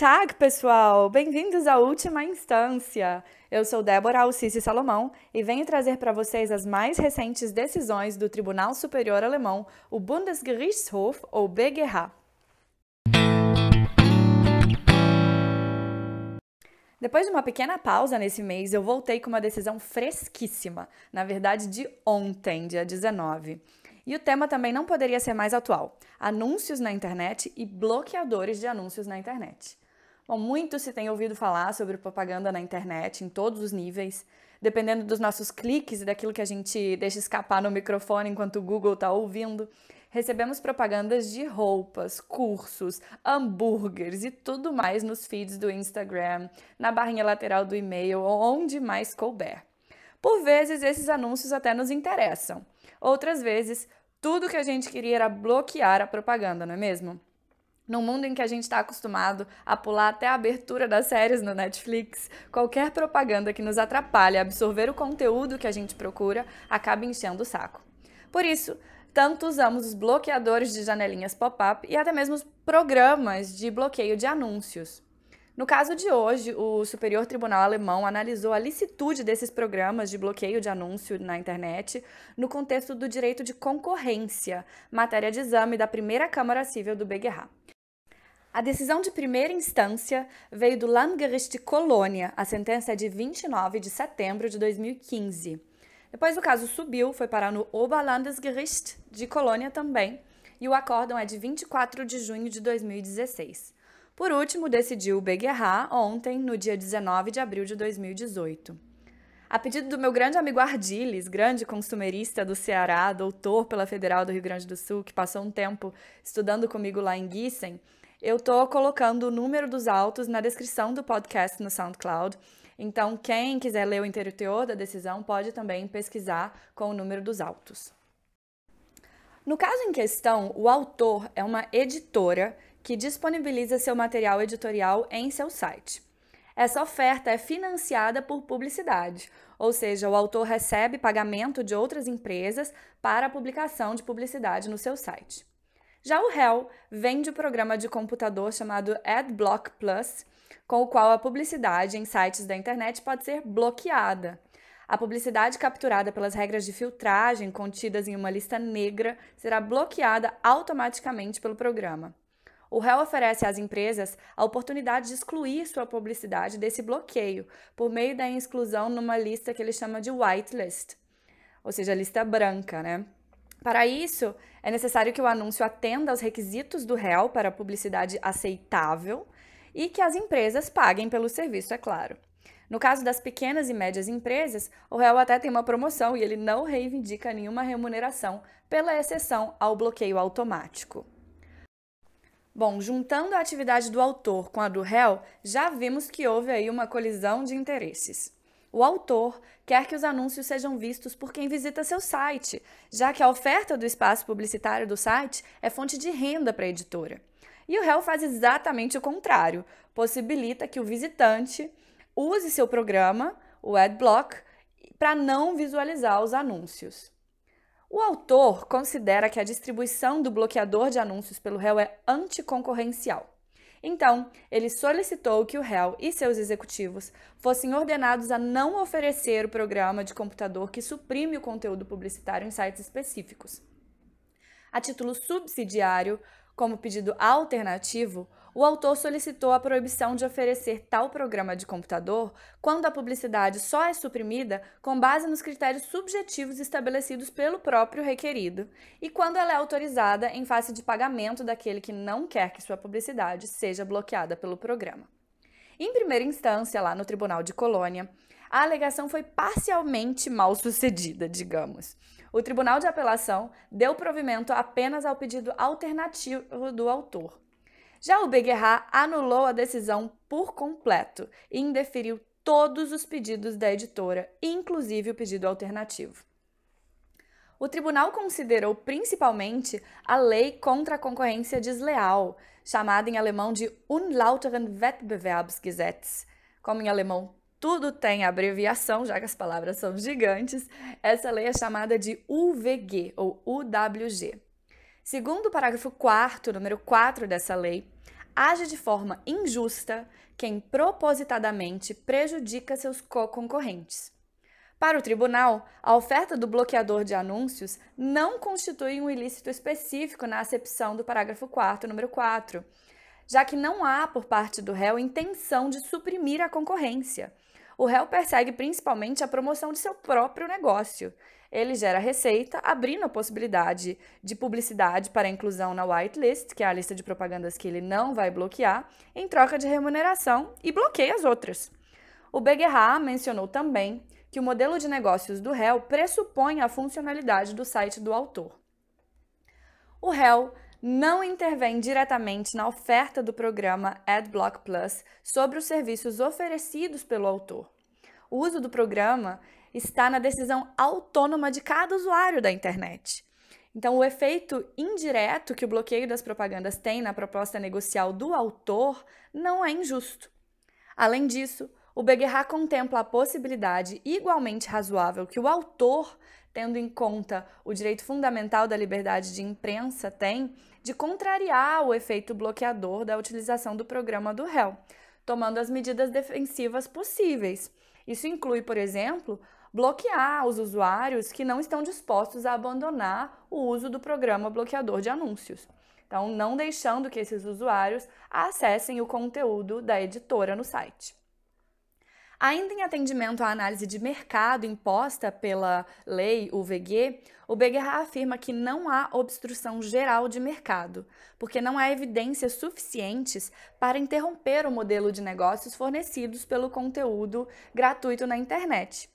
Tag, pessoal! Bem-vindos à última instância! Eu sou Débora Alcice Salomão e venho trazer para vocês as mais recentes decisões do Tribunal Superior Alemão, o Bundesgerichtshof, ou BGH. Depois de uma pequena pausa nesse mês, eu voltei com uma decisão fresquíssima, na verdade de ontem, dia 19. E o tema também não poderia ser mais atual: anúncios na internet e bloqueadores de anúncios na internet. Bom, muito se tem ouvido falar sobre propaganda na internet em todos os níveis, dependendo dos nossos cliques e daquilo que a gente deixa escapar no microfone enquanto o Google está ouvindo. Recebemos propagandas de roupas, cursos, hambúrgueres e tudo mais nos feeds do Instagram, na barrinha lateral do e-mail ou onde mais couber. Por vezes, esses anúncios até nos interessam. Outras vezes, tudo que a gente queria era bloquear a propaganda, não é mesmo? No mundo em que a gente está acostumado a pular até a abertura das séries no Netflix, qualquer propaganda que nos atrapalhe a absorver o conteúdo que a gente procura acaba enchendo o saco. Por isso, tanto usamos os bloqueadores de janelinhas pop-up e até mesmo os programas de bloqueio de anúncios. No caso de hoje, o Superior Tribunal Alemão analisou a licitude desses programas de bloqueio de anúncio na internet no contexto do direito de concorrência, matéria de exame da primeira Câmara Civil do BGH. A decisão de primeira instância veio do Landgericht Colônia, a sentença é de 29 de setembro de 2015. Depois o caso subiu, foi parar no Oberlandesgericht de Colônia também, e o acórdão é de 24 de junho de 2016. Por último, decidiu o BGH ontem, no dia 19 de abril de 2018. A pedido do meu grande amigo Ardiles, grande consumerista do Ceará, doutor pela Federal do Rio Grande do Sul, que passou um tempo estudando comigo lá em Gießen, eu tô colocando o número dos autos na descrição do podcast no SoundCloud. Então, quem quiser ler o interior da decisão pode também pesquisar com o número dos autos. No caso em questão, o autor é uma editora que disponibiliza seu material editorial em seu site. Essa oferta é financiada por publicidade, ou seja, o autor recebe pagamento de outras empresas para a publicação de publicidade no seu site. Já o réu vende o programa de computador chamado AdBlock Plus, com o qual a publicidade em sites da internet pode ser bloqueada. A publicidade capturada pelas regras de filtragem contidas em uma lista negra será bloqueada automaticamente pelo programa. O réu oferece às empresas a oportunidade de excluir sua publicidade desse bloqueio por meio da exclusão numa lista que ele chama de whitelist, ou seja, lista branca, né? Para isso, é necessário que o anúncio atenda aos requisitos do réu para publicidade aceitável e que as empresas paguem pelo serviço, é claro. No caso das pequenas e médias empresas, o réu até tem uma promoção e ele não reivindica nenhuma remuneração pela exceção ao bloqueio automático. Bom, juntando a atividade do autor com a do réu, já vimos que houve aí uma colisão de interesses. O autor quer que os anúncios sejam vistos por quem visita seu site, já que a oferta do espaço publicitário do site é fonte de renda para a editora. E o réu faz exatamente o contrário, possibilita que o visitante use seu programa, o Adblock, para não visualizar os anúncios. O autor considera que a distribuição do bloqueador de anúncios pelo réu é anticoncorrencial. Então, ele solicitou que o réu e seus executivos fossem ordenados a não oferecer o programa de computador que suprime o conteúdo publicitário em sites específicos. A título subsidiário, como pedido alternativo, o autor solicitou a proibição de oferecer tal programa de computador quando a publicidade só é suprimida com base nos critérios subjetivos estabelecidos pelo próprio requerido e quando ela é autorizada em face de pagamento daquele que não quer que sua publicidade seja bloqueada pelo programa. Em primeira instância, lá no Tribunal de Colônia, a alegação foi parcialmente mal sucedida, digamos. O Tribunal de Apelação deu provimento apenas ao pedido alternativo do autor. Já o BGH anulou a decisão por completo e indeferiu todos os pedidos da editora, inclusive o pedido alternativo. O tribunal considerou principalmente a lei contra a concorrência desleal, chamada em alemão de Unlauteren Wettbewerbsgesetz. Como em alemão tudo tem abreviação, já que as palavras são gigantes, essa lei é chamada de UVG ou UWG. Segundo o parágrafo 4, número 4 dessa lei, age de forma injusta quem propositadamente prejudica seus co-concorrentes. Para o tribunal, a oferta do bloqueador de anúncios não constitui um ilícito específico na acepção do parágrafo 4, número 4, já que não há, por parte do réu, intenção de suprimir a concorrência. O réu persegue principalmente a promoção de seu próprio negócio. Ele gera receita, abrindo a possibilidade de publicidade para inclusão na whitelist, que é a lista de propagandas que ele não vai bloquear, em troca de remuneração, e bloqueia as outras. O Beguerra mencionou também que o modelo de negócios do réu pressupõe a funcionalidade do site do autor. O réu não intervém diretamente na oferta do programa AdBlock Plus sobre os serviços oferecidos pelo autor. O uso do programa está na decisão autônoma de cada usuário da internet. Então, o efeito indireto que o bloqueio das propagandas tem na proposta negocial do autor não é injusto. Além disso, o Beguerra contempla a possibilidade igualmente razoável que o autor, tendo em conta o direito fundamental da liberdade de imprensa, tem de contrariar o efeito bloqueador da utilização do programa do réu, tomando as medidas defensivas possíveis. Isso inclui, por exemplo, bloquear os usuários que não estão dispostos a abandonar o uso do programa bloqueador de anúncios. Então, não deixando que esses usuários acessem o conteúdo da editora no site. Ainda em atendimento à análise de mercado imposta pela lei UVG, o Beguerra afirma que não há obstrução geral de mercado, porque não há evidências suficientes para interromper o modelo de negócios fornecidos pelo conteúdo gratuito na internet.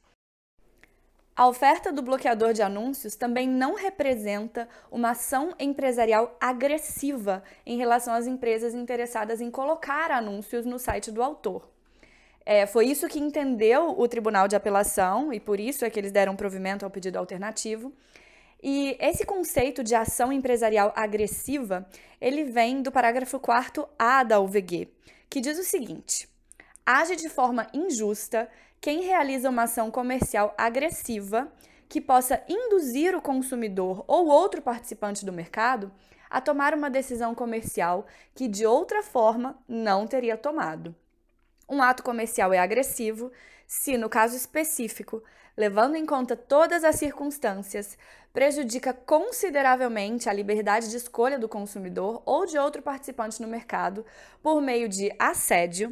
A oferta do bloqueador de anúncios também não representa uma ação empresarial agressiva em relação às empresas interessadas em colocar anúncios no site do autor. É, foi isso que entendeu o Tribunal de Apelação e por isso é que eles deram provimento ao pedido alternativo. E esse conceito de ação empresarial agressiva, ele vem do parágrafo 4A da UVG, que diz o seguinte: age de forma injusta quem realiza uma ação comercial agressiva que possa induzir o consumidor ou outro participante do mercado a tomar uma decisão comercial que de outra forma não teria tomado. Um ato comercial é agressivo se, no caso específico, levando em conta todas as circunstâncias, prejudica consideravelmente a liberdade de escolha do consumidor ou de outro participante no mercado por meio de assédio,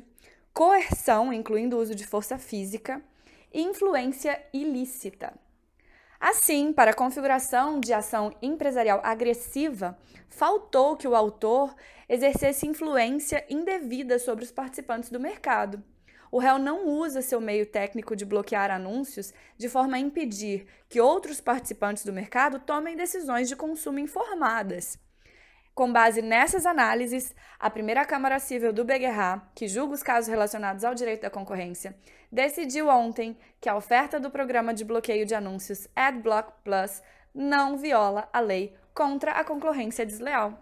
coerção, incluindo o uso de força física, e influência ilícita. Assim, para a configuração de ação empresarial agressiva, faltou que o autor exercesse influência indevida sobre os participantes do mercado. O réu não usa seu meio técnico de bloquear anúncios de forma a impedir que outros participantes do mercado tomem decisões de consumo informadas. Com base nessas análises, a primeira Câmara Civil do Beguerra, que julga os casos relacionados ao direito da concorrência, decidiu ontem que a oferta do programa de bloqueio de anúncios AdBlock Plus não viola a lei contra a concorrência desleal.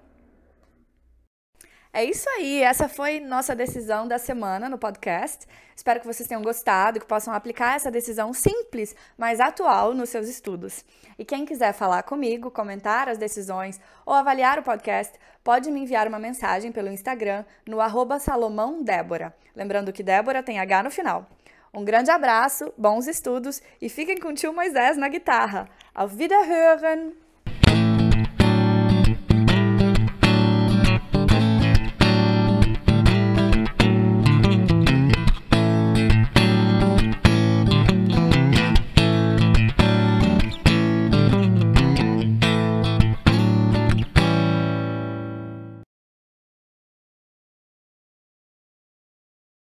É isso aí, essa foi nossa decisão da semana no podcast. Espero que vocês tenham gostado e que possam aplicar essa decisão simples, mas atual nos seus estudos. E quem quiser falar comigo, comentar as decisões ou avaliar o podcast, pode me enviar uma mensagem pelo Instagram no arroba salomãodébora. Lembrando que Débora tem H no final. Um grande abraço, bons estudos e fiquem com o tio Moisés na guitarra. Auf Wiederhören!